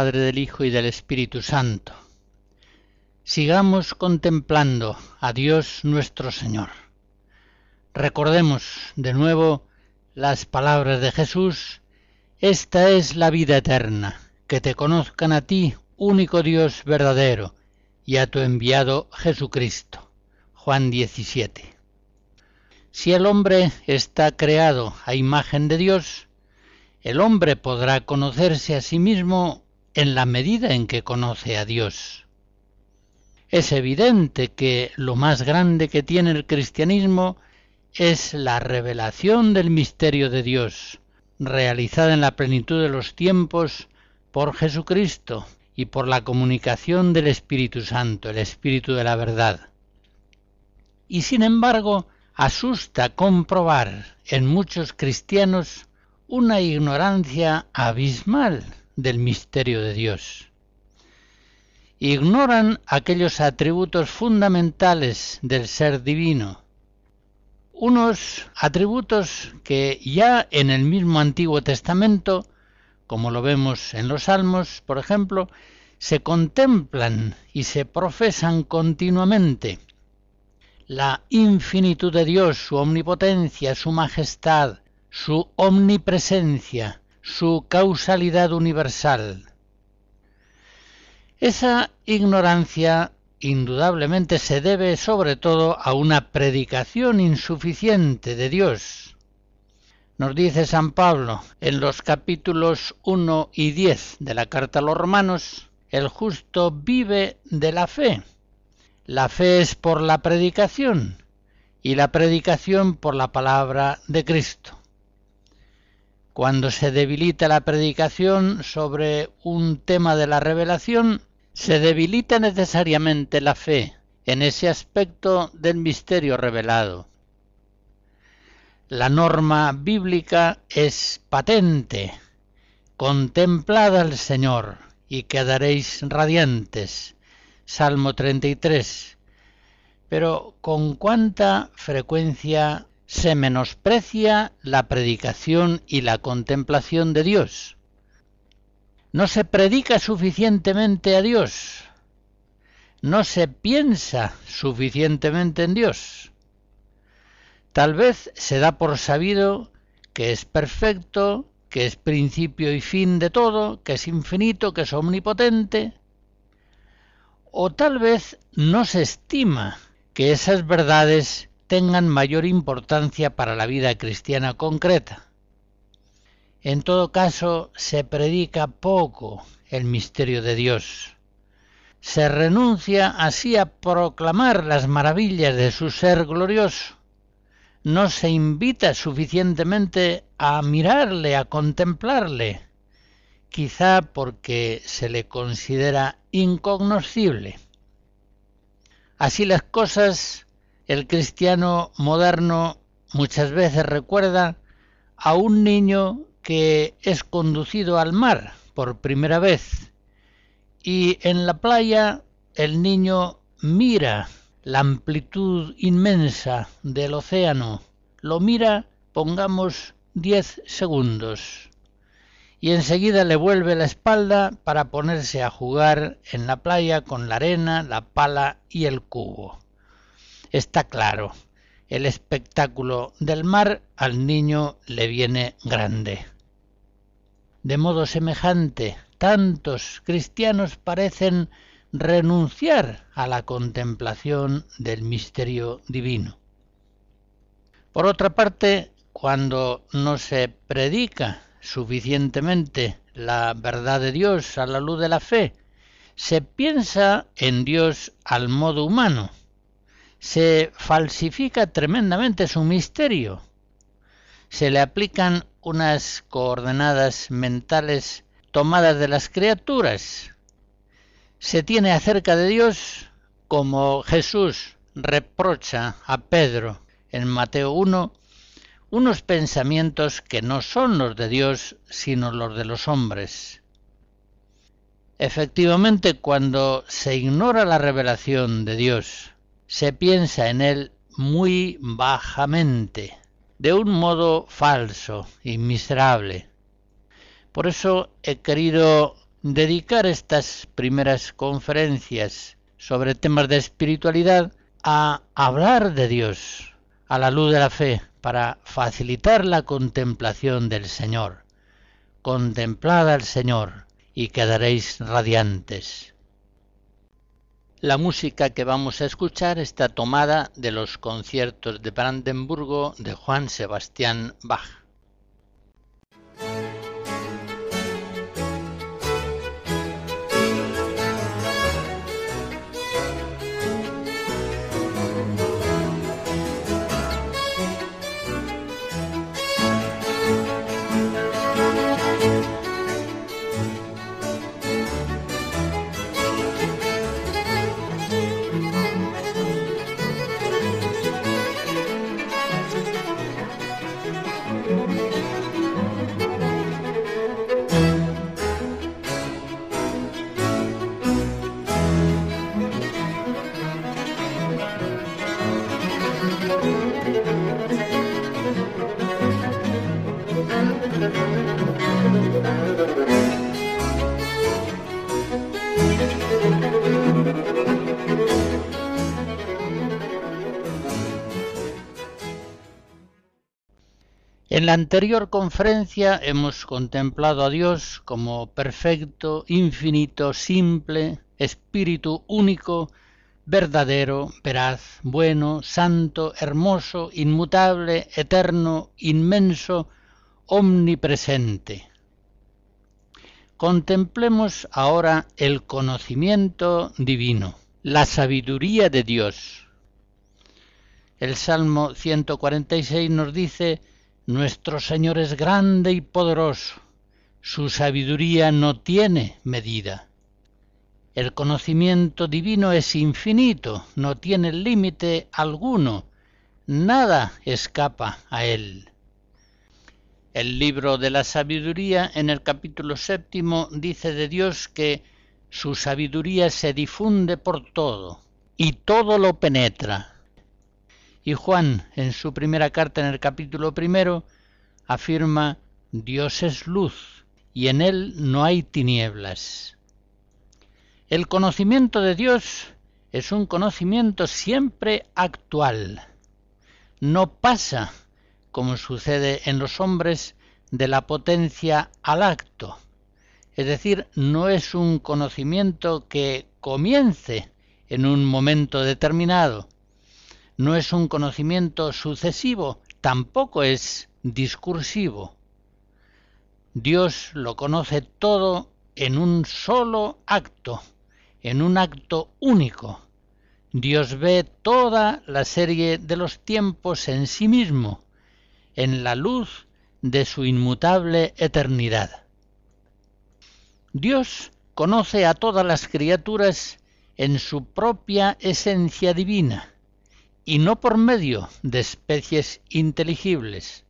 Padre, del Hijo y del Espíritu Santo. Sigamos contemplando a Dios nuestro Señor. Recordemos de nuevo las palabras de Jesús. Esta es la vida eterna, que te conozcan a ti, único Dios verdadero, y a tu enviado Jesucristo. Juan 17. Si el hombre está creado a imagen de Dios, el hombre podrá conocerse a sí mismo en la medida en que conoce a Dios. Es evidente que lo más grande que tiene el cristianismo es la revelación del misterio de Dios, realizada en la plenitud de los tiempos por Jesucristo y por la comunicación del Espíritu Santo, el Espíritu de la verdad. Y sin embargo, asusta comprobar en muchos cristianos una ignorancia abismal del misterio de Dios. Ignoran aquellos atributos fundamentales del ser divino, unos atributos que ya en el mismo Antiguo Testamento, como lo vemos en los Salmos, por ejemplo, se contemplan y se profesan continuamente. La infinitud de Dios, su omnipotencia, su majestad, su omnipresencia, su causalidad universal. Esa ignorancia indudablemente se debe sobre todo a una predicación insuficiente de Dios. Nos dice San Pablo en los capítulos 1 y 10 de la carta a los romanos, el justo vive de la fe. La fe es por la predicación y la predicación por la palabra de Cristo. Cuando se debilita la predicación sobre un tema de la revelación, se debilita necesariamente la fe en ese aspecto del misterio revelado. La norma bíblica es patente. Contemplad al Señor y quedaréis radiantes. Salmo 33. Pero con cuánta frecuencia se menosprecia la predicación y la contemplación de Dios. No se predica suficientemente a Dios. No se piensa suficientemente en Dios. Tal vez se da por sabido que es perfecto, que es principio y fin de todo, que es infinito, que es omnipotente. O tal vez no se estima que esas verdades tengan mayor importancia para la vida cristiana concreta. En todo caso, se predica poco el misterio de Dios. Se renuncia así a proclamar las maravillas de su ser glorioso. No se invita suficientemente a mirarle, a contemplarle, quizá porque se le considera incognoscible. Así las cosas, el cristiano moderno muchas veces recuerda a un niño que es conducido al mar por primera vez. Y en la playa el niño mira la amplitud inmensa del océano, lo mira, pongamos, diez segundos, y enseguida le vuelve la espalda para ponerse a jugar en la playa con la arena, la pala y el cubo. Está claro, el espectáculo del mar al niño le viene grande. De modo semejante, tantos cristianos parecen renunciar a la contemplación del misterio divino. Por otra parte, cuando no se predica suficientemente la verdad de Dios a la luz de la fe, se piensa en Dios al modo humano, se falsifica tremendamente su misterio. Se le aplican unas coordenadas mentales tomadas de las criaturas. Se tiene acerca de Dios como Jesús reprocha a Pedro en Mateo 1 unos pensamientos que no son los de Dios, sino los de los hombres. Efectivamente, cuando se ignora la revelación de Dios, se piensa en Él muy bajamente, de un modo falso y miserable. Por eso he querido dedicar estas primeras conferencias sobre temas de espiritualidad a hablar de Dios a la luz de la fe para facilitar la contemplación del Señor. Contemplad al Señor y quedaréis radiantes. La música que vamos a escuchar está tomada de los conciertos de Brandenburgo de Juan Sebastián Bach. La anterior conferencia hemos contemplado a Dios como perfecto, infinito, simple, espíritu único, verdadero, veraz, bueno, santo, hermoso, inmutable, eterno, inmenso, omnipresente. Contemplemos ahora el conocimiento divino, la sabiduría de Dios. El Salmo 146 nos dice, nuestro Señor es grande y poderoso, su sabiduría no tiene medida. El conocimiento divino es infinito, no tiene límite alguno, nada escapa a él. El libro de la sabiduría en el capítulo séptimo dice de Dios que su sabiduría se difunde por todo y todo lo penetra. Y Juan, en su primera carta en el capítulo primero, afirma Dios es luz y en él no hay tinieblas. El conocimiento de Dios es un conocimiento siempre actual. No pasa, como sucede en los hombres, de la potencia al acto. Es decir, no es un conocimiento que comience en un momento determinado, no es un conocimiento sucesivo, tampoco es discursivo. Dios lo conoce todo en un solo acto, en un acto único. Dios ve toda la serie de los tiempos en sí mismo, en la luz de su inmutable eternidad. Dios conoce a todas las criaturas en su propia esencia divina, y no por medio de especies inteligibles.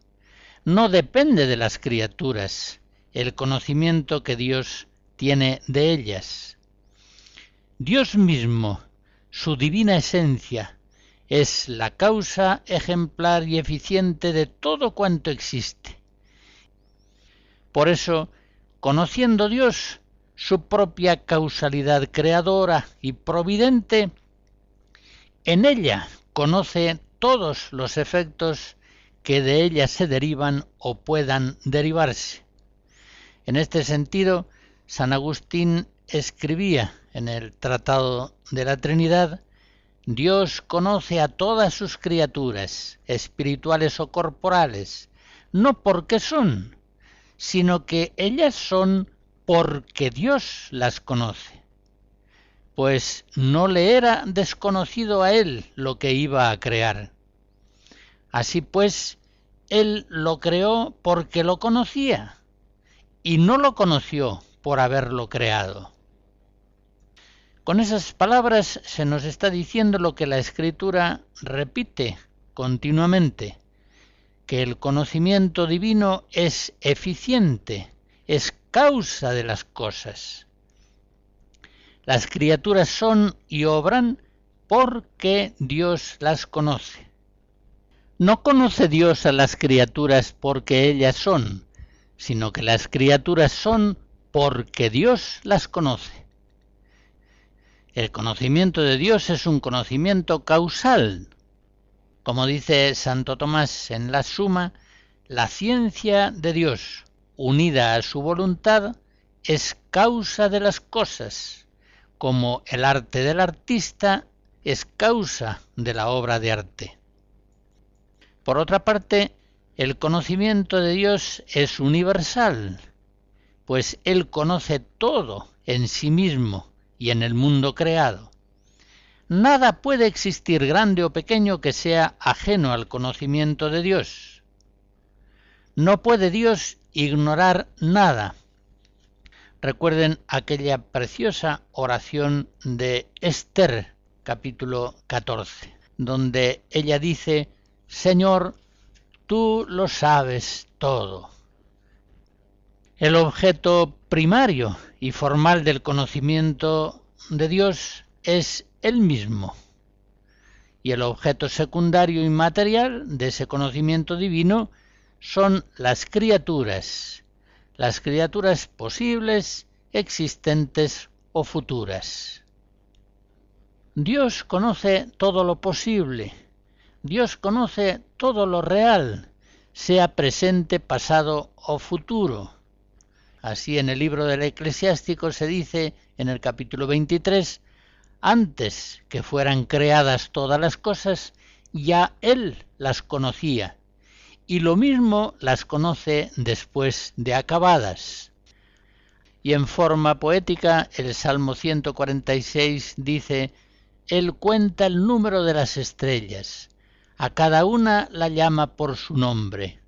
No depende de las criaturas el conocimiento que Dios tiene de ellas. Dios mismo, su divina esencia, es la causa ejemplar y eficiente de todo cuanto existe. Por eso, conociendo Dios su propia causalidad creadora y providente, en ella conoce todos los efectos que de ella se derivan o puedan derivarse. En este sentido, San Agustín escribía en el Tratado de la Trinidad, Dios conoce a todas sus criaturas, espirituales o corporales, no porque son, sino que ellas son porque Dios las conoce pues no le era desconocido a él lo que iba a crear. Así pues, él lo creó porque lo conocía, y no lo conoció por haberlo creado. Con esas palabras se nos está diciendo lo que la escritura repite continuamente, que el conocimiento divino es eficiente, es causa de las cosas. Las criaturas son y obran porque Dios las conoce. No conoce Dios a las criaturas porque ellas son, sino que las criaturas son porque Dios las conoce. El conocimiento de Dios es un conocimiento causal. Como dice Santo Tomás en la Suma, la ciencia de Dios, unida a su voluntad, es causa de las cosas, como el arte del artista es causa de la obra de arte. Por otra parte, el conocimiento de Dios es universal, pues Él conoce todo en sí mismo y en el mundo creado. Nada puede existir grande o pequeño que sea ajeno al conocimiento de Dios. No puede Dios ignorar nada. Recuerden aquella preciosa oración de Esther, capítulo 14, donde ella dice, Señor, tú lo sabes todo. El objeto primario y formal del conocimiento de Dios es el mismo. Y el objeto secundario y material de ese conocimiento divino son las criaturas, las criaturas posibles, existentes o futuras. Dios conoce todo lo posible, Dios conoce todo lo real, sea presente, pasado o futuro. Así en el libro del eclesiástico se dice en el capítulo 23, antes que fueran creadas todas las cosas, ya Él las conocía, y lo mismo las conoce después de acabadas. Y en forma poética el Salmo 146 dice, Él cuenta el número de las estrellas, a cada una la llama por su nombre.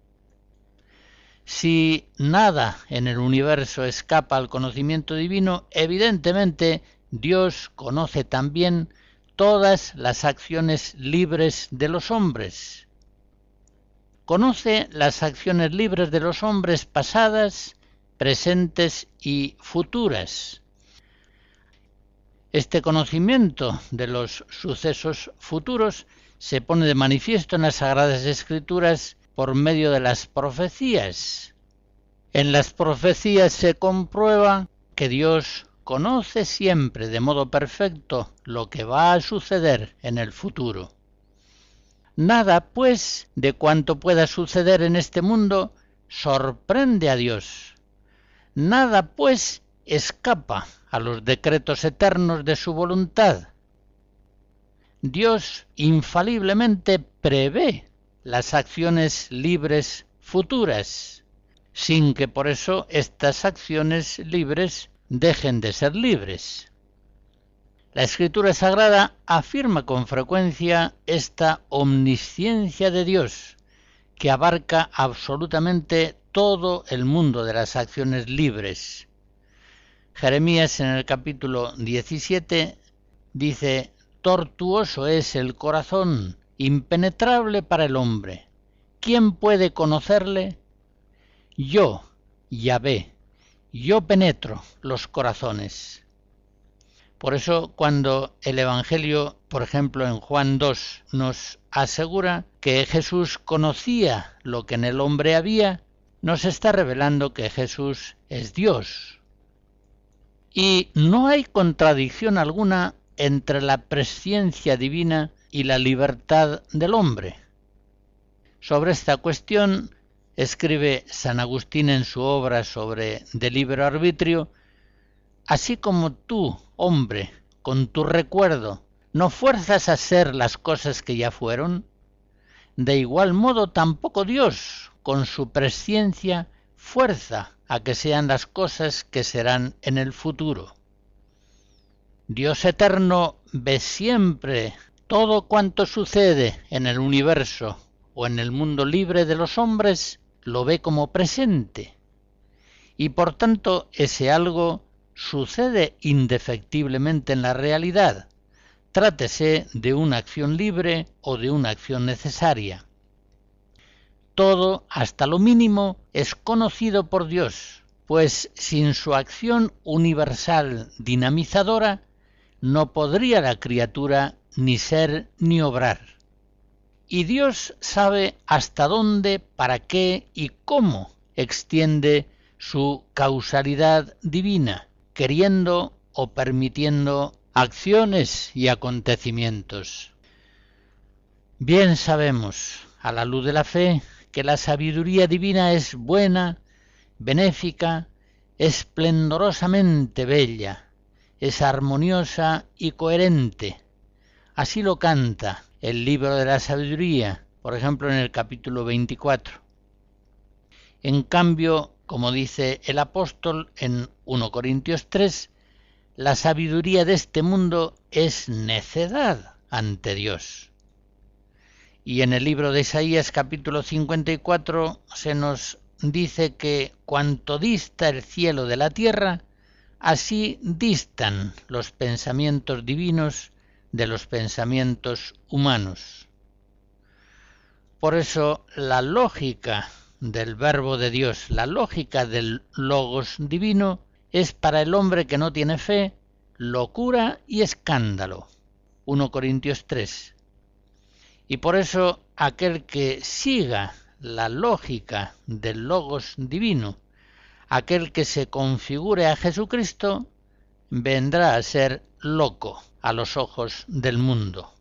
Si nada en el universo escapa al conocimiento divino, evidentemente Dios conoce también todas las acciones libres de los hombres. Conoce las acciones libres de los hombres pasadas, presentes y futuras. Este conocimiento de los sucesos futuros se pone de manifiesto en las Sagradas Escrituras por medio de las profecías. En las profecías se comprueba que Dios conoce siempre de modo perfecto lo que va a suceder en el futuro. Nada, pues, de cuanto pueda suceder en este mundo sorprende a Dios. Nada, pues, escapa a los decretos eternos de su voluntad. Dios infaliblemente prevé las acciones libres futuras, sin que por eso estas acciones libres dejen de ser libres. La Escritura Sagrada afirma con frecuencia esta omnisciencia de Dios, que abarca absolutamente todo el mundo de las acciones libres. Jeremías en el capítulo 17 dice, Tortuoso es el corazón impenetrable para el hombre. ¿Quién puede conocerle? Yo, Yahvé, yo penetro los corazones. Por eso cuando el Evangelio, por ejemplo en Juan 2, nos asegura que Jesús conocía lo que en el hombre había, nos está revelando que Jesús es Dios. Y no hay contradicción alguna entre la presciencia divina y la libertad del hombre. Sobre esta cuestión escribe San Agustín en su obra sobre de libre arbitrio, así como tú, hombre, con tu recuerdo, no fuerzas a ser las cosas que ya fueron, de igual modo tampoco Dios, con su presciencia, fuerza a que sean las cosas que serán en el futuro. Dios eterno ve siempre todo cuanto sucede en el universo o en el mundo libre de los hombres lo ve como presente y por tanto ese algo sucede indefectiblemente en la realidad, trátese de una acción libre o de una acción necesaria. Todo, hasta lo mínimo, es conocido por Dios, pues sin su acción universal dinamizadora no podría la criatura ni ser ni obrar. Y Dios sabe hasta dónde, para qué y cómo extiende su causalidad divina, queriendo o permitiendo acciones y acontecimientos. Bien sabemos, a la luz de la fe, que la sabiduría divina es buena, benéfica, esplendorosamente bella, es armoniosa y coherente. Así lo canta el libro de la sabiduría, por ejemplo en el capítulo 24. En cambio, como dice el apóstol en 1 Corintios 3, la sabiduría de este mundo es necedad ante Dios. Y en el libro de Isaías capítulo 54 se nos dice que cuanto dista el cielo de la tierra, así distan los pensamientos divinos de los pensamientos humanos. Por eso la lógica del verbo de Dios, la lógica del logos divino, es para el hombre que no tiene fe locura y escándalo. 1 Corintios 3. Y por eso aquel que siga la lógica del logos divino, aquel que se configure a Jesucristo, vendrá a ser loco a los ojos del mundo.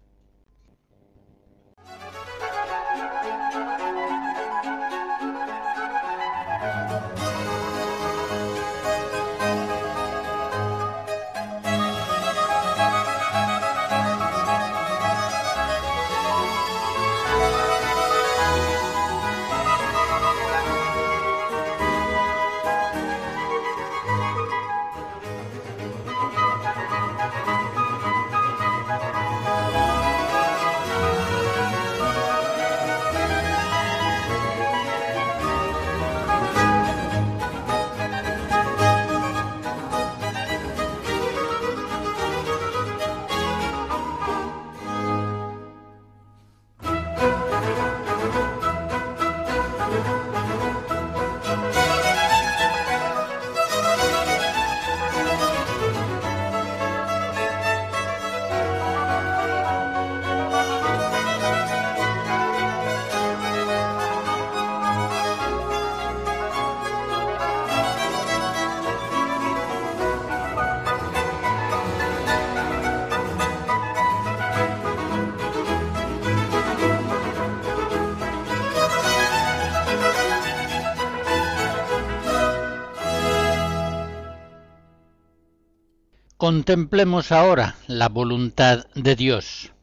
Contemplemos ahora la voluntad de Dios.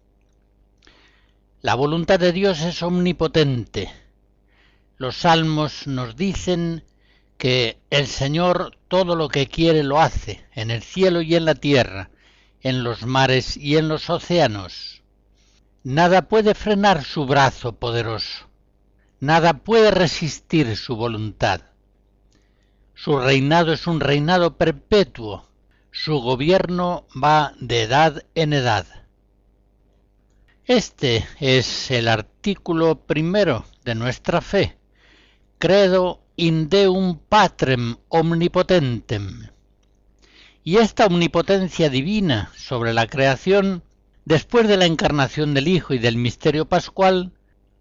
La voluntad de Dios es omnipotente. Los salmos nos dicen que el Señor todo lo que quiere lo hace, en el cielo y en la tierra, en los mares y en los océanos. Nada puede frenar su brazo poderoso, nada puede resistir su voluntad. Su reinado es un reinado perpetuo, su gobierno va de edad en edad. Este es el artículo primero de nuestra fe, credo in deum patrem omnipotentem. Y esta omnipotencia divina sobre la creación, después de la encarnación del Hijo y del misterio pascual,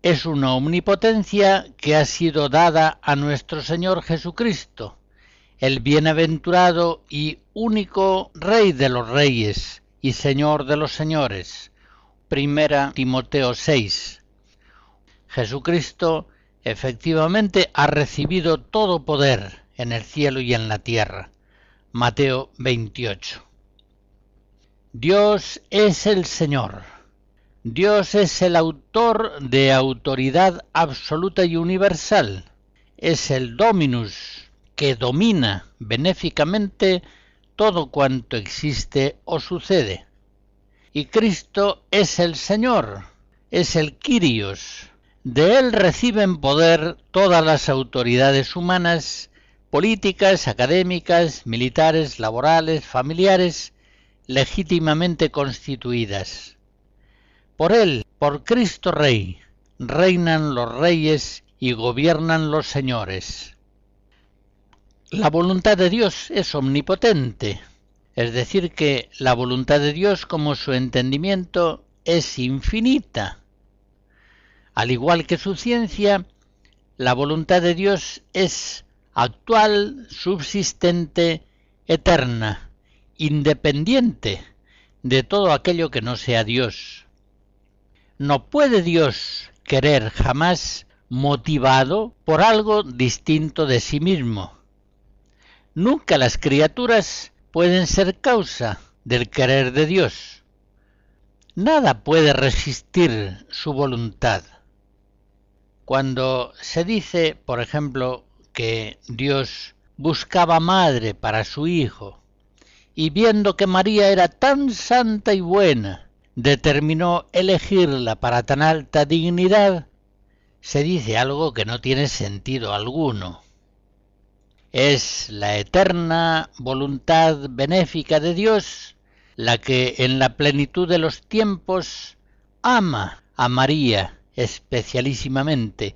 es una omnipotencia que ha sido dada a nuestro Señor Jesucristo, el bienaventurado y único Rey de los reyes y Señor de los señores. Primera Timoteo 6. Jesucristo efectivamente ha recibido todo poder en el cielo y en la tierra. Mateo 28. Dios es el Señor. Dios es el autor de autoridad absoluta y universal. Es el Dominus que domina benéficamente todo cuanto existe o sucede. Y Cristo es el Señor, es el Kyrios. De él reciben poder todas las autoridades humanas políticas, académicas, militares, laborales, familiares, legítimamente constituidas. Por Él, por Cristo Rey, reinan los reyes y gobiernan los señores. La voluntad de Dios es omnipotente, es decir, que la voluntad de Dios como su entendimiento es infinita. Al igual que su ciencia, la voluntad de Dios es actual, subsistente, eterna, independiente de todo aquello que no sea Dios. No puede Dios querer jamás motivado por algo distinto de sí mismo. Nunca las criaturas pueden ser causa del querer de Dios. Nada puede resistir su voluntad. Cuando se dice, por ejemplo, que Dios buscaba madre para su hijo, y viendo que María era tan santa y buena, determinó elegirla para tan alta dignidad, se dice algo que no tiene sentido alguno. Es la eterna voluntad benéfica de Dios la que en la plenitud de los tiempos ama a María especialísimamente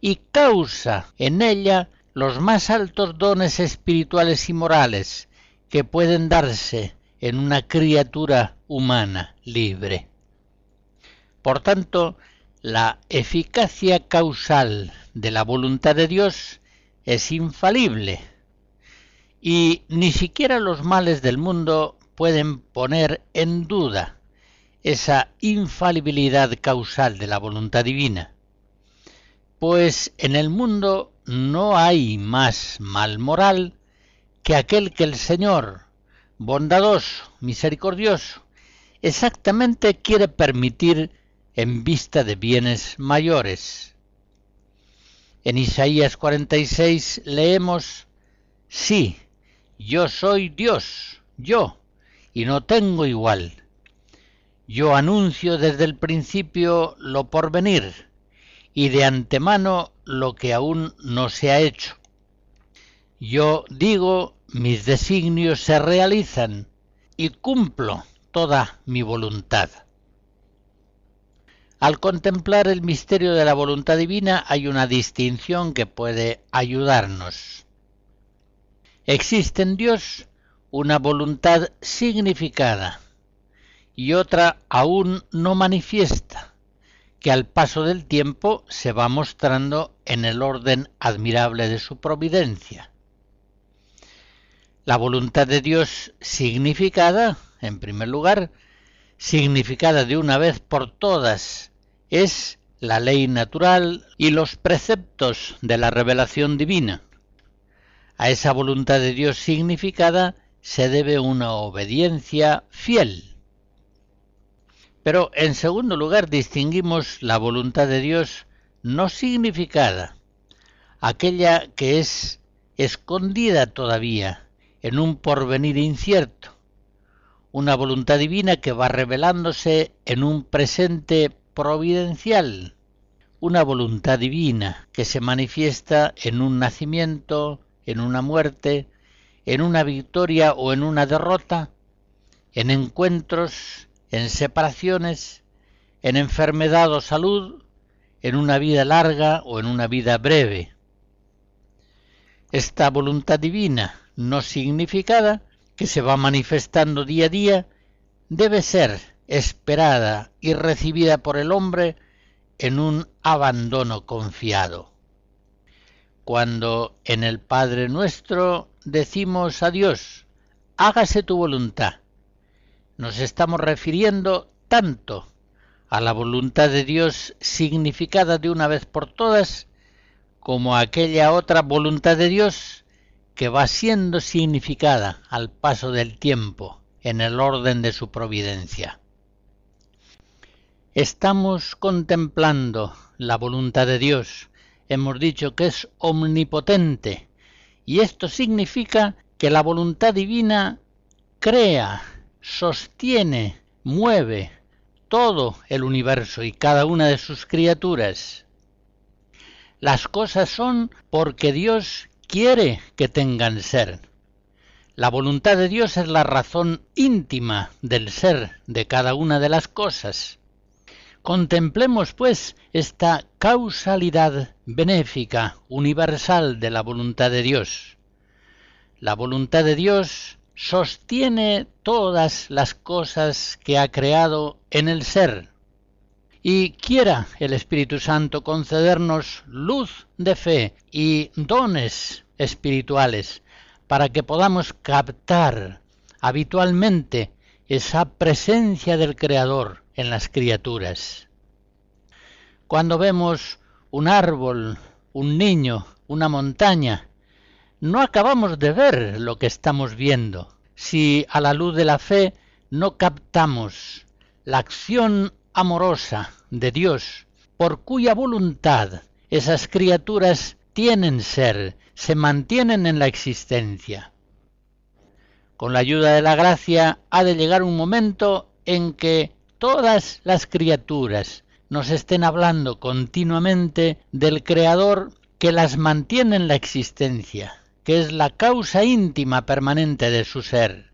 y causa en ella los más altos dones espirituales y morales que pueden darse en una criatura humana libre. Por tanto, la eficacia causal de la voluntad de Dios es infalible y ni siquiera los males del mundo pueden poner en duda esa infalibilidad causal de la voluntad divina, pues en el mundo no hay más mal moral que aquel que el Señor, bondadoso, misericordioso, exactamente quiere permitir en vista de bienes mayores. En Isaías 46 leemos, Sí, yo soy Dios, yo, y no tengo igual. Yo anuncio desde el principio lo por venir, y de antemano lo que aún no se ha hecho. Yo digo, mis designios se realizan, y cumplo toda mi voluntad. Al contemplar el misterio de la voluntad divina hay una distinción que puede ayudarnos. Existe en Dios una voluntad significada y otra aún no manifiesta, que al paso del tiempo se va mostrando en el orden admirable de su providencia. La voluntad de Dios significada, en primer lugar, significada de una vez por todas es la ley natural y los preceptos de la revelación divina. A esa voluntad de Dios significada se debe una obediencia fiel. Pero en segundo lugar distinguimos la voluntad de Dios no significada, aquella que es escondida todavía en un porvenir incierto, una voluntad divina que va revelándose en un presente providencial, una voluntad divina que se manifiesta en un nacimiento, en una muerte, en una victoria o en una derrota, en encuentros, en separaciones, en enfermedad o salud, en una vida larga o en una vida breve. Esta voluntad divina no significada, que se va manifestando día a día, debe ser esperada y recibida por el hombre en un abandono confiado. Cuando en el Padre nuestro decimos a Dios, hágase tu voluntad, nos estamos refiriendo tanto a la voluntad de Dios significada de una vez por todas, como a aquella otra voluntad de Dios que va siendo significada al paso del tiempo en el orden de su providencia. Estamos contemplando la voluntad de Dios. Hemos dicho que es omnipotente y esto significa que la voluntad divina crea, sostiene, mueve todo el universo y cada una de sus criaturas. Las cosas son porque Dios quiere que tengan ser. La voluntad de Dios es la razón íntima del ser de cada una de las cosas. Contemplemos, pues, esta causalidad benéfica, universal de la voluntad de Dios. La voluntad de Dios sostiene todas las cosas que ha creado en el ser. Y quiera el Espíritu Santo concedernos luz de fe y dones espirituales para que podamos captar habitualmente esa presencia del Creador en las criaturas. Cuando vemos un árbol, un niño, una montaña, no acabamos de ver lo que estamos viendo si a la luz de la fe no captamos la acción amorosa de Dios por cuya voluntad esas criaturas tienen ser, se mantienen en la existencia. Con la ayuda de la gracia ha de llegar un momento en que todas las criaturas nos estén hablando continuamente del Creador que las mantiene en la existencia, que es la causa íntima permanente de su ser.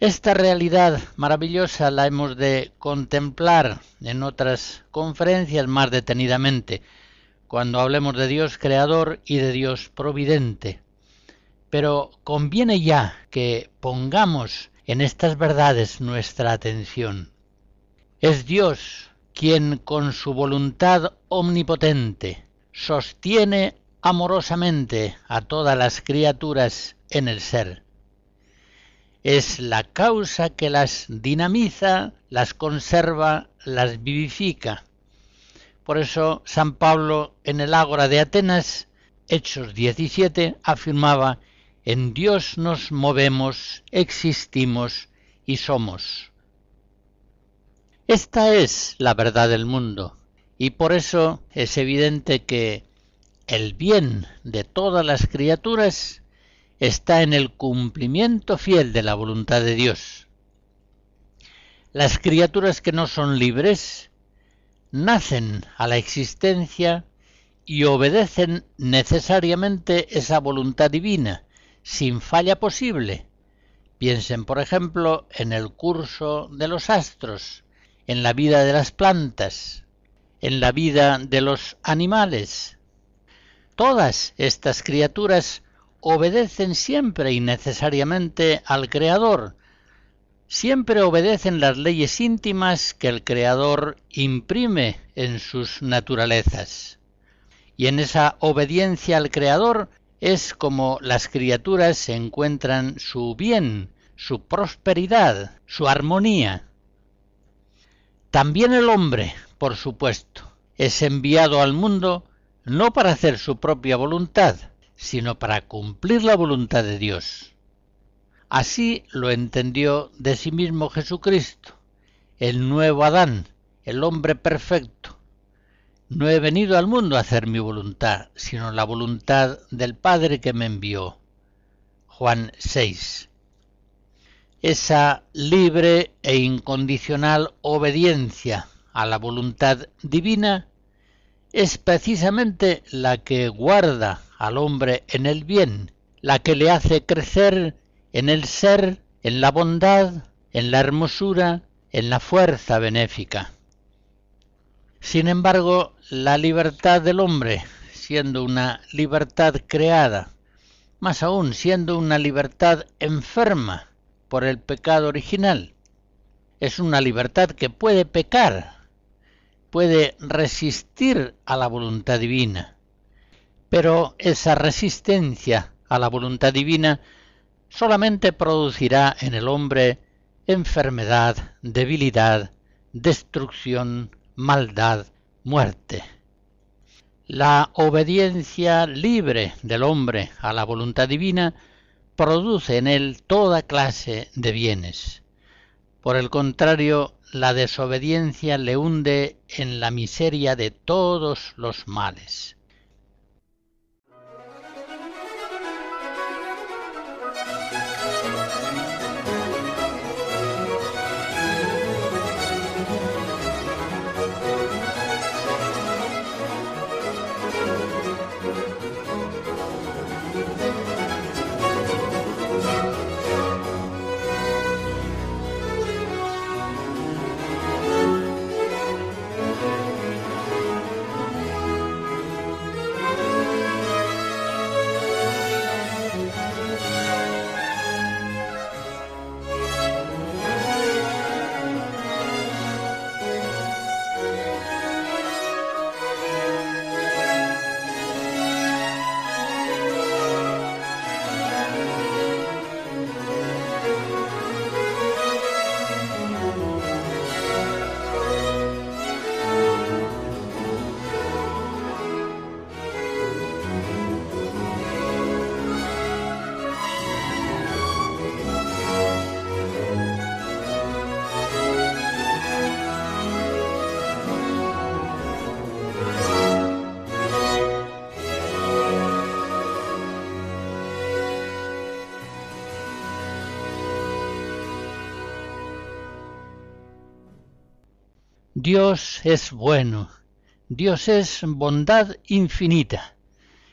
Esta realidad maravillosa la hemos de contemplar en otras conferencias más detenidamente, cuando hablemos de Dios creador y de Dios providente. Pero conviene ya que pongamos en estas verdades nuestra atención. Es Dios quien con su voluntad omnipotente sostiene amorosamente a todas las criaturas en el ser. Es la causa que las dinamiza, las conserva, las vivifica por eso San Pablo en el Ágora de Atenas, Hechos 17, afirmaba, en Dios nos movemos, existimos y somos. Esta es la verdad del mundo y por eso es evidente que el bien de todas las criaturas está en el cumplimiento fiel de la voluntad de Dios. Las criaturas que no son libres nacen a la existencia y obedecen necesariamente esa voluntad divina, sin falla posible. Piensen, por ejemplo, en el curso de los astros, en la vida de las plantas, en la vida de los animales. Todas estas criaturas obedecen siempre y necesariamente al Creador, siempre obedecen las leyes íntimas que el Creador imprime en sus naturalezas. Y en esa obediencia al Creador es como las criaturas encuentran su bien, su prosperidad, su armonía. También el hombre, por supuesto, es enviado al mundo no para hacer su propia voluntad, sino para cumplir la voluntad de Dios. Así lo entendió de sí mismo Jesucristo, el nuevo Adán, el hombre perfecto. No he venido al mundo a hacer mi voluntad, sino la voluntad del Padre que me envió. Juan 6. Esa libre e incondicional obediencia a la voluntad divina es precisamente la que guarda al hombre en el bien, la que le hace crecer en el ser, en la bondad, en la hermosura, en la fuerza benéfica. Sin embargo, la libertad del hombre, siendo una libertad creada, más aún siendo una libertad enferma por el pecado original, es una libertad que puede pecar, puede resistir a la voluntad divina. Pero esa resistencia a la voluntad divina solamente producirá en el hombre enfermedad, debilidad, destrucción, maldad, muerte. La obediencia libre del hombre a la voluntad divina produce en él toda clase de bienes. Por el contrario, la desobediencia le hunde en la miseria de todos los males. Dios es bueno, Dios es bondad infinita.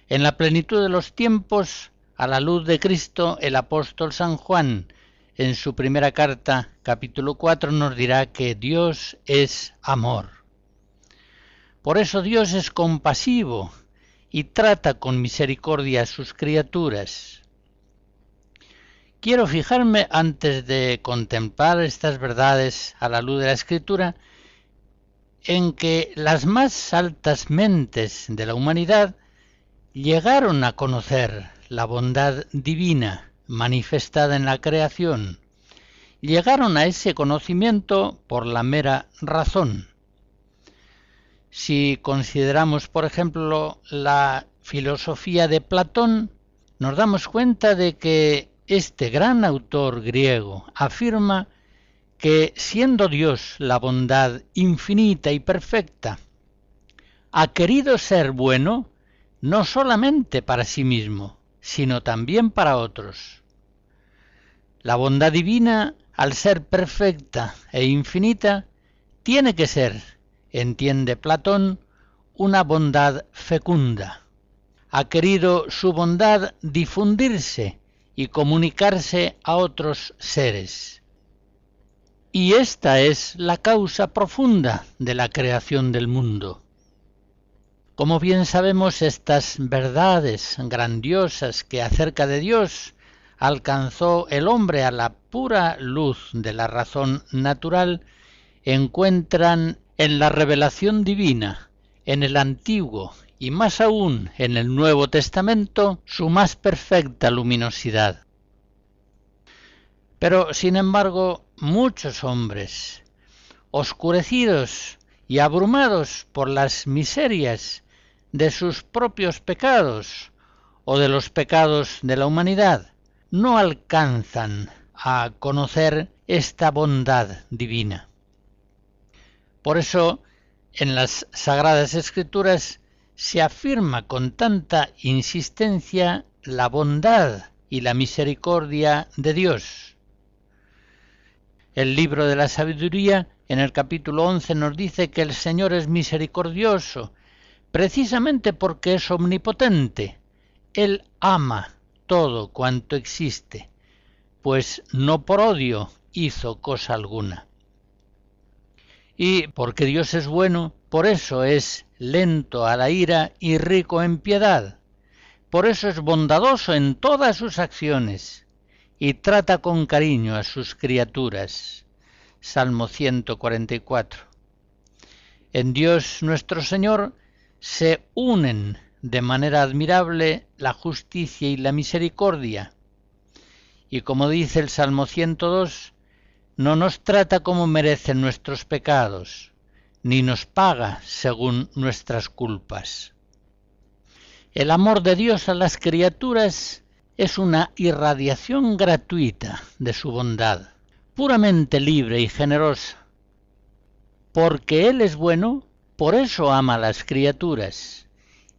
En la plenitud de los tiempos, a la luz de Cristo, el apóstol San Juan, en su primera carta, capítulo 4, nos dirá que Dios es amor. Por eso Dios es compasivo y trata con misericordia a sus criaturas. Quiero fijarme antes de contemplar estas verdades a la luz de la Escritura en que las más altas mentes de la humanidad llegaron a conocer la bondad divina manifestada en la creación, llegaron a ese conocimiento por la mera razón. Si consideramos, por ejemplo, la filosofía de Platón, nos damos cuenta de que este gran autor griego afirma que siendo Dios la bondad infinita y perfecta, ha querido ser bueno no solamente para sí mismo, sino también para otros. La bondad divina, al ser perfecta e infinita, tiene que ser, entiende Platón, una bondad fecunda. Ha querido su bondad difundirse y comunicarse a otros seres. Y esta es la causa profunda de la creación del mundo. Como bien sabemos, estas verdades grandiosas que acerca de Dios alcanzó el hombre a la pura luz de la razón natural, encuentran en la revelación divina, en el Antiguo y más aún en el Nuevo Testamento su más perfecta luminosidad. Pero, sin embargo, muchos hombres, oscurecidos y abrumados por las miserias de sus propios pecados o de los pecados de la humanidad, no alcanzan a conocer esta bondad divina. Por eso, en las Sagradas Escrituras se afirma con tanta insistencia la bondad y la misericordia de Dios. El libro de la sabiduría en el capítulo 11 nos dice que el Señor es misericordioso, precisamente porque es omnipotente. Él ama todo cuanto existe, pues no por odio hizo cosa alguna. Y porque Dios es bueno, por eso es lento a la ira y rico en piedad. Por eso es bondadoso en todas sus acciones y trata con cariño a sus criaturas. Salmo 144. En Dios nuestro Señor se unen de manera admirable la justicia y la misericordia. Y como dice el Salmo 102, no nos trata como merecen nuestros pecados, ni nos paga según nuestras culpas. El amor de Dios a las criaturas es una irradiación gratuita de su bondad, puramente libre y generosa. Porque Él es bueno, por eso ama a las criaturas,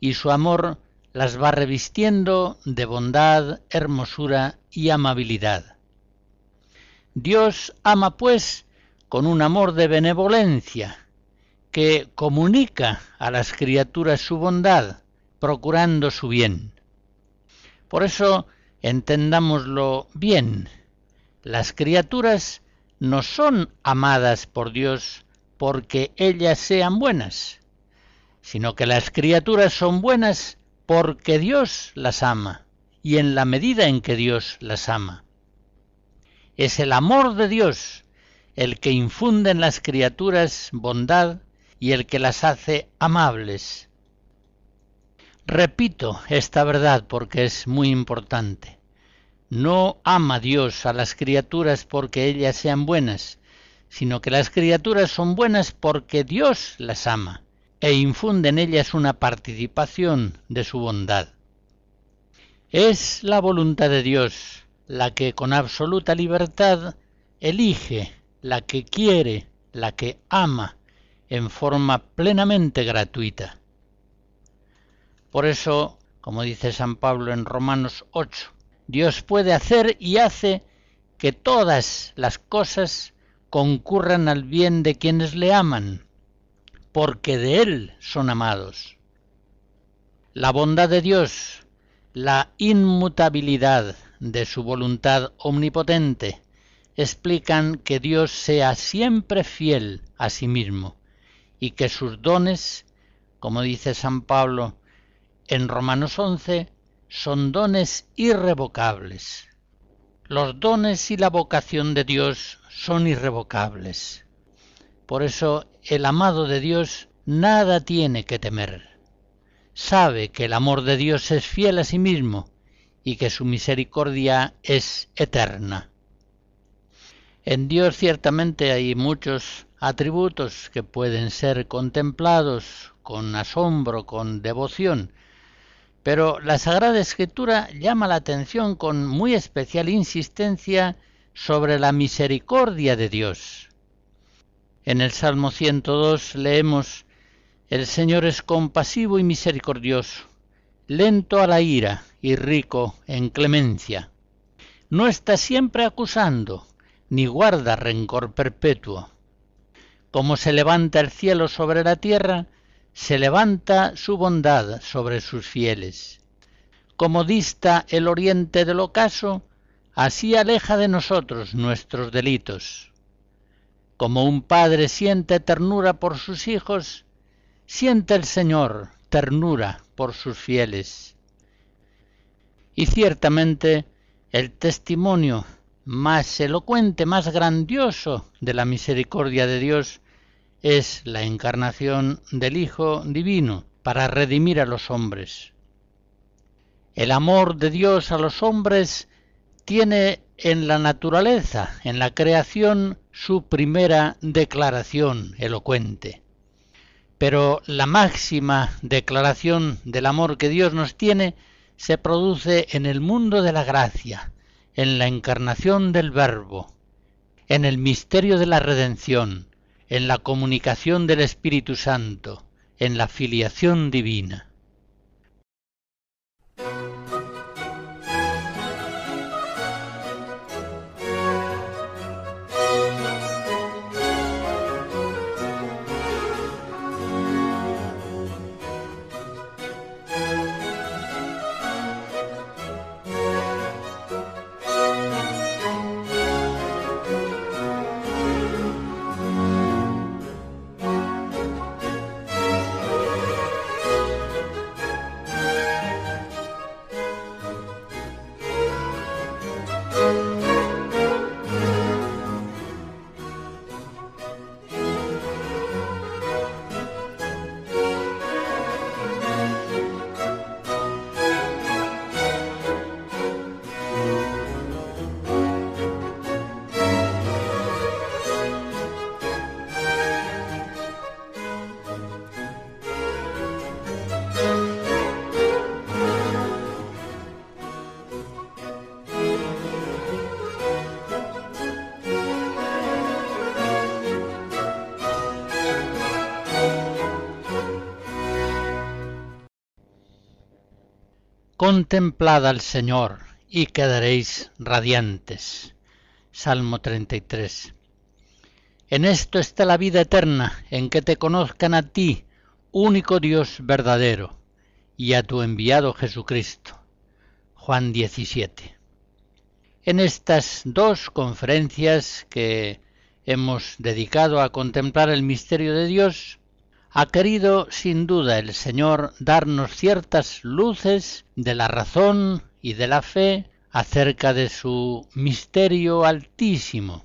y su amor las va revistiendo de bondad, hermosura y amabilidad. Dios ama, pues, con un amor de benevolencia, que comunica a las criaturas su bondad, procurando su bien. Por eso, entendámoslo bien, las criaturas no son amadas por Dios porque ellas sean buenas, sino que las criaturas son buenas porque Dios las ama y en la medida en que Dios las ama. Es el amor de Dios el que infunde en las criaturas bondad y el que las hace amables. Repito esta verdad porque es muy importante. No ama Dios a las criaturas porque ellas sean buenas, sino que las criaturas son buenas porque Dios las ama e infunde en ellas una participación de su bondad. Es la voluntad de Dios la que con absoluta libertad elige, la que quiere, la que ama, en forma plenamente gratuita. Por eso, como dice San Pablo en Romanos 8, Dios puede hacer y hace que todas las cosas concurran al bien de quienes le aman, porque de Él son amados. La bondad de Dios, la inmutabilidad de su voluntad omnipotente, explican que Dios sea siempre fiel a sí mismo y que sus dones, como dice San Pablo en Romanos 11, son dones irrevocables. Los dones y la vocación de Dios son irrevocables. Por eso el amado de Dios nada tiene que temer. Sabe que el amor de Dios es fiel a sí mismo y que su misericordia es eterna. En Dios ciertamente hay muchos atributos que pueden ser contemplados con asombro, con devoción, pero la Sagrada Escritura llama la atención con muy especial insistencia sobre la misericordia de Dios. En el Salmo 102 leemos, El Señor es compasivo y misericordioso, lento a la ira y rico en clemencia. No está siempre acusando, ni guarda rencor perpetuo. Como se levanta el cielo sobre la tierra, se levanta su bondad sobre sus fieles. Como dista el oriente del ocaso, así aleja de nosotros nuestros delitos. Como un padre siente ternura por sus hijos, siente el Señor ternura por sus fieles. Y ciertamente el testimonio más elocuente, más grandioso de la misericordia de Dios es la encarnación del Hijo Divino para redimir a los hombres. El amor de Dios a los hombres tiene en la naturaleza, en la creación, su primera declaración elocuente. Pero la máxima declaración del amor que Dios nos tiene se produce en el mundo de la gracia, en la encarnación del Verbo, en el misterio de la redención, en la comunicación del Espíritu Santo, en la filiación divina. Contemplad al Señor y quedaréis radiantes. Salmo 33. En esto está la vida eterna, en que te conozcan a ti, único Dios verdadero, y a tu enviado Jesucristo. Juan 17. En estas dos conferencias que hemos dedicado a contemplar el misterio de Dios, ha querido sin duda el Señor darnos ciertas luces de la razón y de la fe acerca de su misterio altísimo.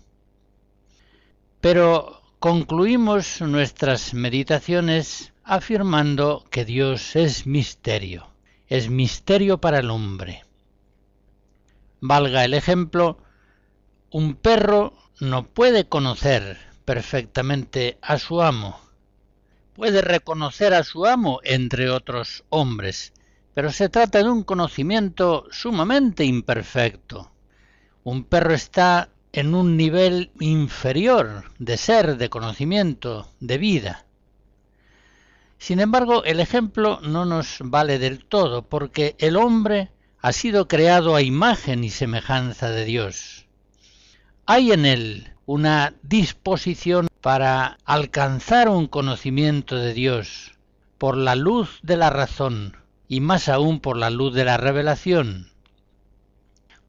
Pero concluimos nuestras meditaciones afirmando que Dios es misterio, es misterio para el hombre. Valga el ejemplo, un perro no puede conocer perfectamente a su amo, puede reconocer a su amo entre otros hombres, pero se trata de un conocimiento sumamente imperfecto. Un perro está en un nivel inferior de ser, de conocimiento, de vida. Sin embargo, el ejemplo no nos vale del todo, porque el hombre ha sido creado a imagen y semejanza de Dios. Hay en él una disposición para alcanzar un conocimiento de Dios por la luz de la razón y más aún por la luz de la revelación.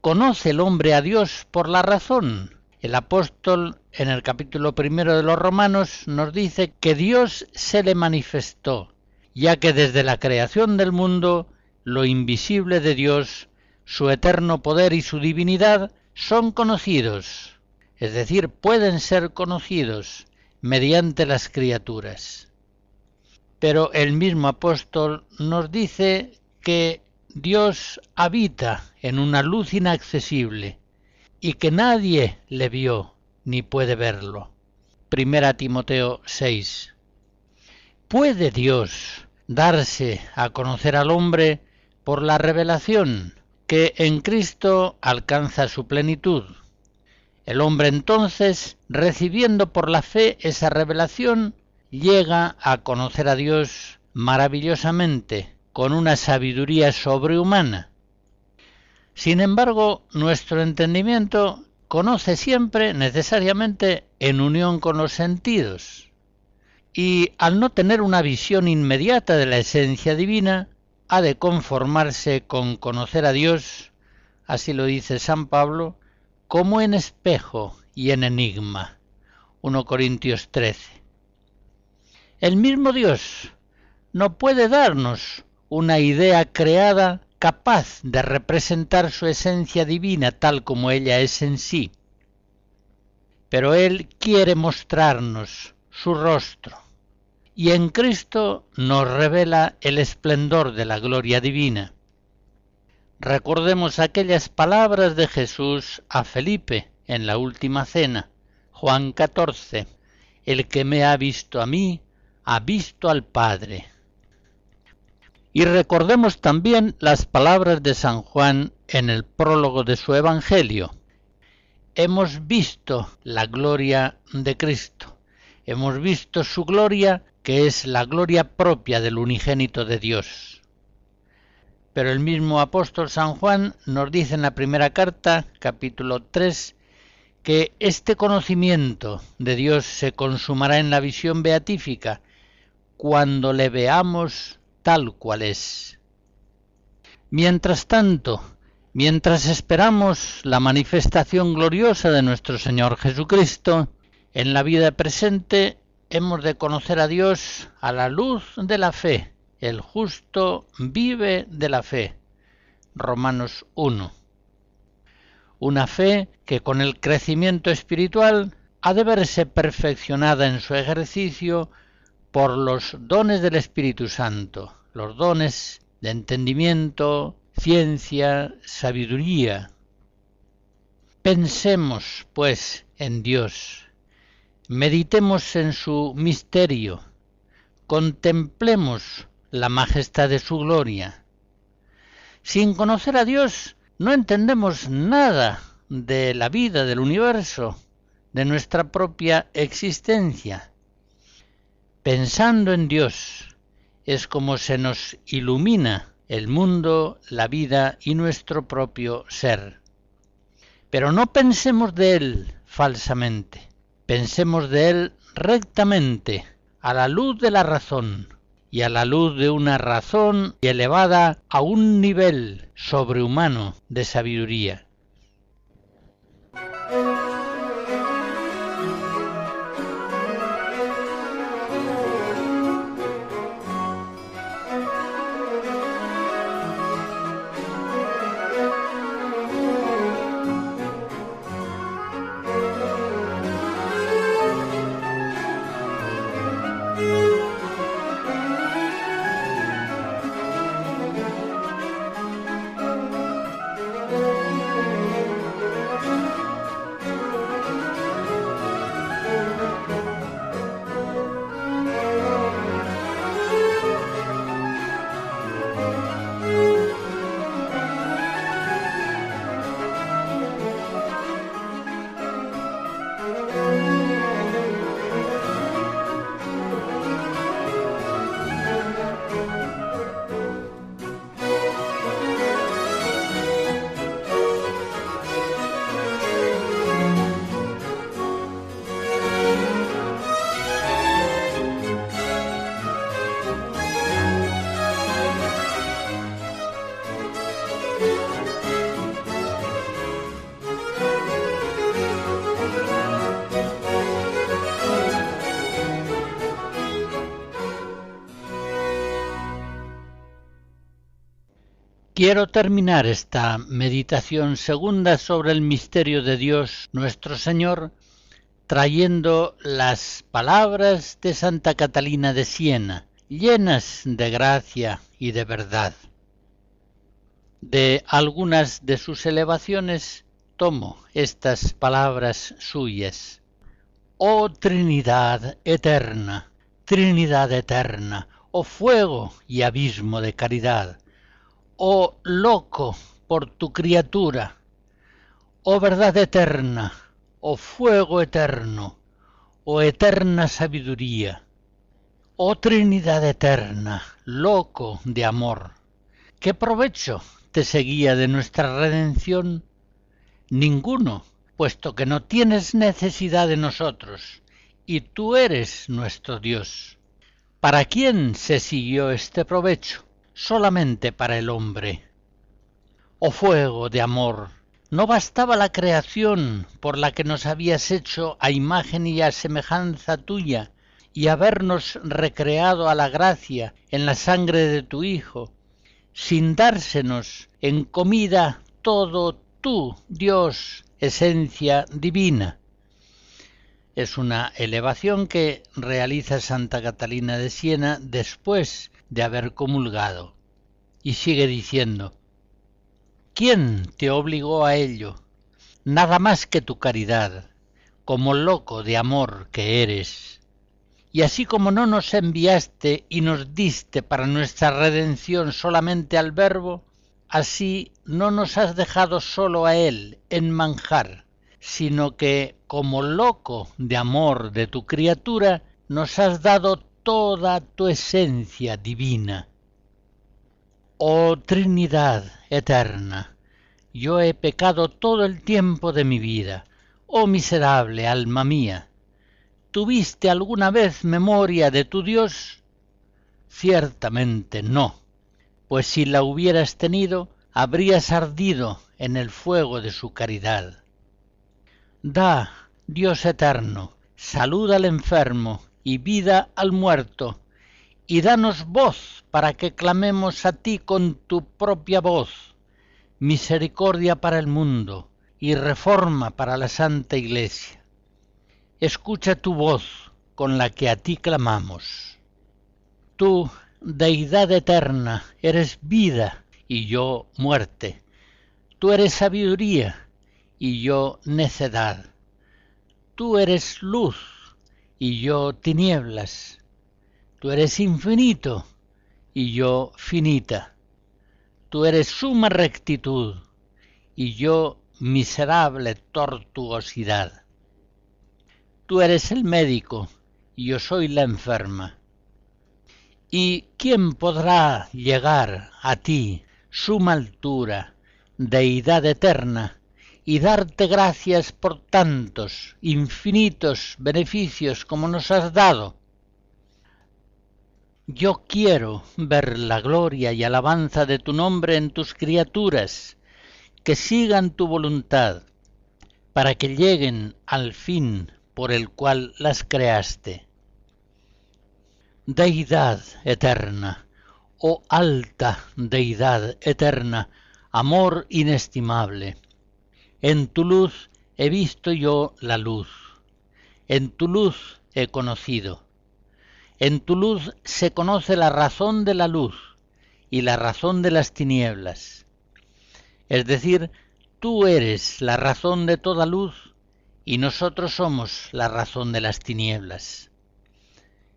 ¿Conoce el hombre a Dios por la razón? El apóstol en el capítulo primero de los Romanos nos dice que Dios se le manifestó, ya que desde la creación del mundo lo invisible de Dios, su eterno poder y su divinidad son conocidos, es decir, pueden ser conocidos mediante las criaturas. Pero el mismo apóstol nos dice que Dios habita en una luz inaccesible y que nadie le vio ni puede verlo. Primera Timoteo 6. ¿Puede Dios darse a conocer al hombre por la revelación que en Cristo alcanza su plenitud? El hombre entonces, recibiendo por la fe esa revelación, llega a conocer a Dios maravillosamente, con una sabiduría sobrehumana. Sin embargo, nuestro entendimiento conoce siempre necesariamente en unión con los sentidos, y al no tener una visión inmediata de la esencia divina, ha de conformarse con conocer a Dios, así lo dice San Pablo, como en espejo y en enigma. 1 Corintios 13. El mismo Dios no puede darnos una idea creada capaz de representar su esencia divina tal como ella es en sí. Pero Él quiere mostrarnos su rostro y en Cristo nos revela el esplendor de la gloria divina. Recordemos aquellas palabras de Jesús a Felipe en la última cena, Juan 14, el que me ha visto a mí, ha visto al Padre. Y recordemos también las palabras de San Juan en el prólogo de su Evangelio. Hemos visto la gloria de Cristo, hemos visto su gloria que es la gloria propia del unigénito de Dios. Pero el mismo apóstol San Juan nos dice en la primera carta, capítulo 3, que este conocimiento de Dios se consumará en la visión beatífica cuando le veamos tal cual es. Mientras tanto, mientras esperamos la manifestación gloriosa de nuestro Señor Jesucristo, en la vida presente hemos de conocer a Dios a la luz de la fe, el justo vive de la fe. Romanos 1. Una fe que con el crecimiento espiritual ha de verse perfeccionada en su ejercicio por los dones del Espíritu Santo, los dones de entendimiento, ciencia, sabiduría. Pensemos, pues, en Dios, meditemos en su misterio, contemplemos la majestad de su gloria. Sin conocer a Dios no entendemos nada de la vida del universo, de nuestra propia existencia. Pensando en Dios es como se nos ilumina el mundo, la vida y nuestro propio ser. Pero no pensemos de Él falsamente, pensemos de Él rectamente, a la luz de la razón, y a la luz de una razón elevada a un nivel sobrehumano de sabiduría. Quiero terminar esta meditación segunda sobre el misterio de Dios nuestro Señor trayendo las palabras de Santa Catalina de Siena, llenas de gracia y de verdad. De algunas de sus elevaciones tomo estas palabras suyas. Oh Trinidad eterna, Trinidad eterna, oh fuego y abismo de caridad, oh loco por tu criatura, oh verdad eterna, oh fuego eterno, oh eterna sabiduría, oh Trinidad eterna, loco de amor, ¿qué provecho te seguía de nuestra redención? Ninguno, puesto que no tienes necesidad de nosotros, y tú eres nuestro Dios. ¿Para quién se siguió este provecho? Solamente para el hombre. Oh fuego de amor, no bastaba la creación por la que nos habías hecho a imagen y a semejanza tuya, y habernos recreado a la gracia en la sangre de tu Hijo, sin dársenos en comida todo tú, Dios, esencia divina. Es una elevación que realiza Santa Catalina de Siena después de haber comulgado. Y sigue diciendo, ¿quién te obligó a ello? Nada más que tu caridad, como loco de amor que eres. Y así como no nos enviaste y nos diste para nuestra redención solamente al Verbo, así no nos has dejado solo a Él en manjar, sino que, como loco de amor de tu criatura, nos has dado toda tu esencia divina. Oh Trinidad eterna, yo he pecado todo el tiempo de mi vida. Oh miserable alma mía, ¿tuviste alguna vez memoria de tu Dios? Ciertamente no, pues si la hubieras tenido, habrías ardido en el fuego de su caridad. Da, Dios eterno, salud al enfermo y vida al muerto, y danos voz para que clamemos a ti con tu propia voz, misericordia para el mundo y reforma para la Santa Iglesia. Escucha tu voz con la que a ti clamamos. Tú, Deidad eterna, eres vida y yo muerte. Tú eres sabiduría y yo necedad. Tú eres luz y yo tinieblas. Tú eres infinito y yo finita. Tú eres suma rectitud y yo miserable tortuosidad. Tú eres el médico y yo soy la enferma. ¿Y quién podrá llegar a ti, suma altura, deidad eterna, y darte gracias por tantos infinitos beneficios como nos has dado. Yo quiero ver la gloria y alabanza de tu nombre en tus criaturas, que sigan tu voluntad, para que lleguen al fin por el cual las creaste. Deidad eterna, oh alta deidad eterna, amor inestimable, en tu luz he visto yo la luz, en tu luz he conocido. En tu luz se conoce la razón de la luz y la razón de las tinieblas. Es decir, tú eres la razón de toda luz y nosotros somos la razón de las tinieblas.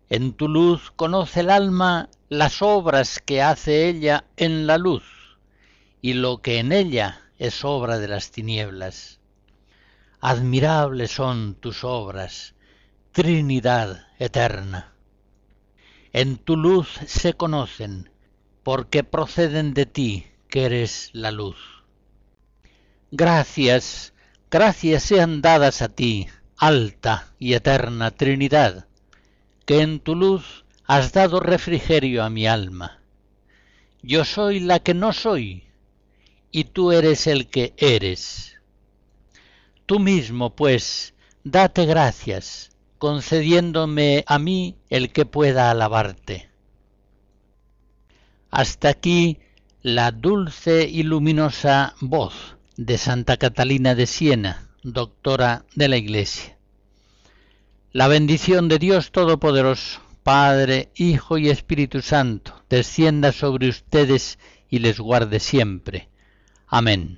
En tu luz conoce el alma las obras que hace ella en la luz y lo que en ella es obra de las tinieblas. Admirables son tus obras, Trinidad eterna. En tu luz se conocen, porque proceden de ti, que eres la luz. Gracias, gracias sean dadas a ti, alta y eterna Trinidad, que en tu luz has dado refrigerio a mi alma. Yo soy la que no soy, y tú eres el que eres. Tú mismo, pues, date gracias, concediéndome a mí el que pueda alabarte. Hasta aquí la dulce y luminosa voz de Santa Catalina de Siena, doctora de la Iglesia. La bendición de Dios Todopoderoso, Padre, Hijo y Espíritu Santo, descienda sobre ustedes y les guarde siempre. Amén.